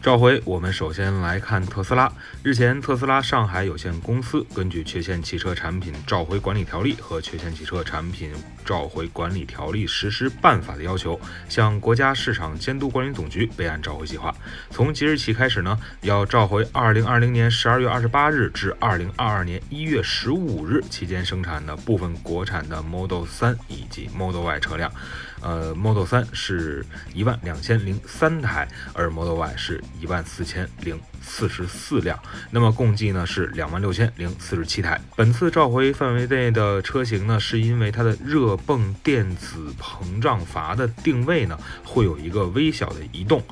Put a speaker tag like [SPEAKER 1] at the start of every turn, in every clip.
[SPEAKER 1] 召回，我们首先来看特斯拉。日前，特斯拉上海有限公司根据《缺陷汽车产品召回管理条例》和《缺陷汽车产品召回管理条例实施办法》的要求，向国家市场监督管理总局备案召回计划。从即日起开始呢，要召回2020年12月28日至2022年1月15日期间生产的部分国产的 Model 3以及 Model Y 车辆。呃，Model 3是一万两千零三台，而 Model Y 是一万四千零四十四辆，那么共计呢是两万六千零四十七台。本次召回范围内的车型呢，是因为它的热泵电子膨胀阀的定位呢会有一个微小的移动，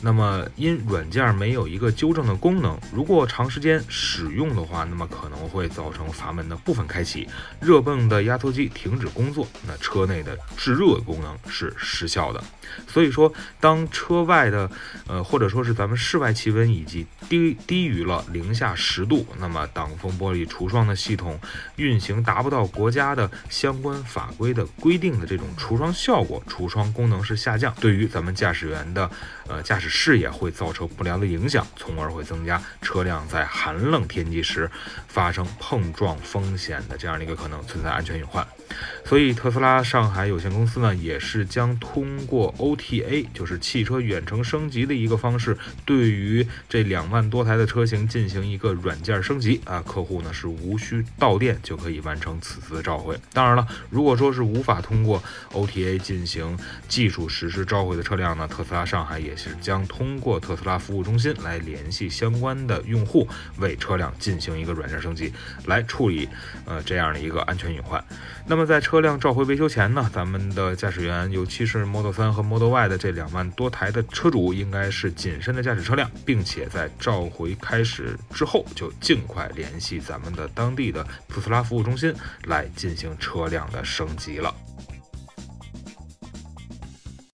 [SPEAKER 1] 那么因软件没有一个纠正的功能，如果长时间使用的话，那么可能会造成阀门的部分开启，热泵的压缩机停止工作，那车内的制热功能。是失效的，所以说，当车外的，呃，或者说是咱们室外气温以及低低于了零下十度，那么挡风玻璃除霜的系统运行达不到国家的相关法规的规定的这种除霜效果，除霜功能是下降，对于咱们驾驶员的，呃，驾驶视野会造成不良的影响，从而会增加车辆在寒冷天气时发生碰撞风险的这样的一个可能，存在安全隐患。所以，特斯拉上海有限公司呢，也是将通过 OTA，就是汽车远程升级的一个方式，对于这两万多台的车型进行一个软件升级啊。客户呢是无需到店就可以完成此次召回。当然了，如果说是无法通过 OTA 进行技术实施召回的车辆呢，特斯拉上海也是将通过特斯拉服务中心来联系相关的用户，为车辆进行一个软件升级，来处理呃这样的一个安全隐患。那么在车车辆召回维修前呢，咱们的驾驶员，尤其是 Model 3和 Model Y 的这两万多台的车主，应该是谨慎的驾驶车辆，并且在召回开始之后就尽快联系咱们的当地的特斯拉服务中心来进行车辆的升级了。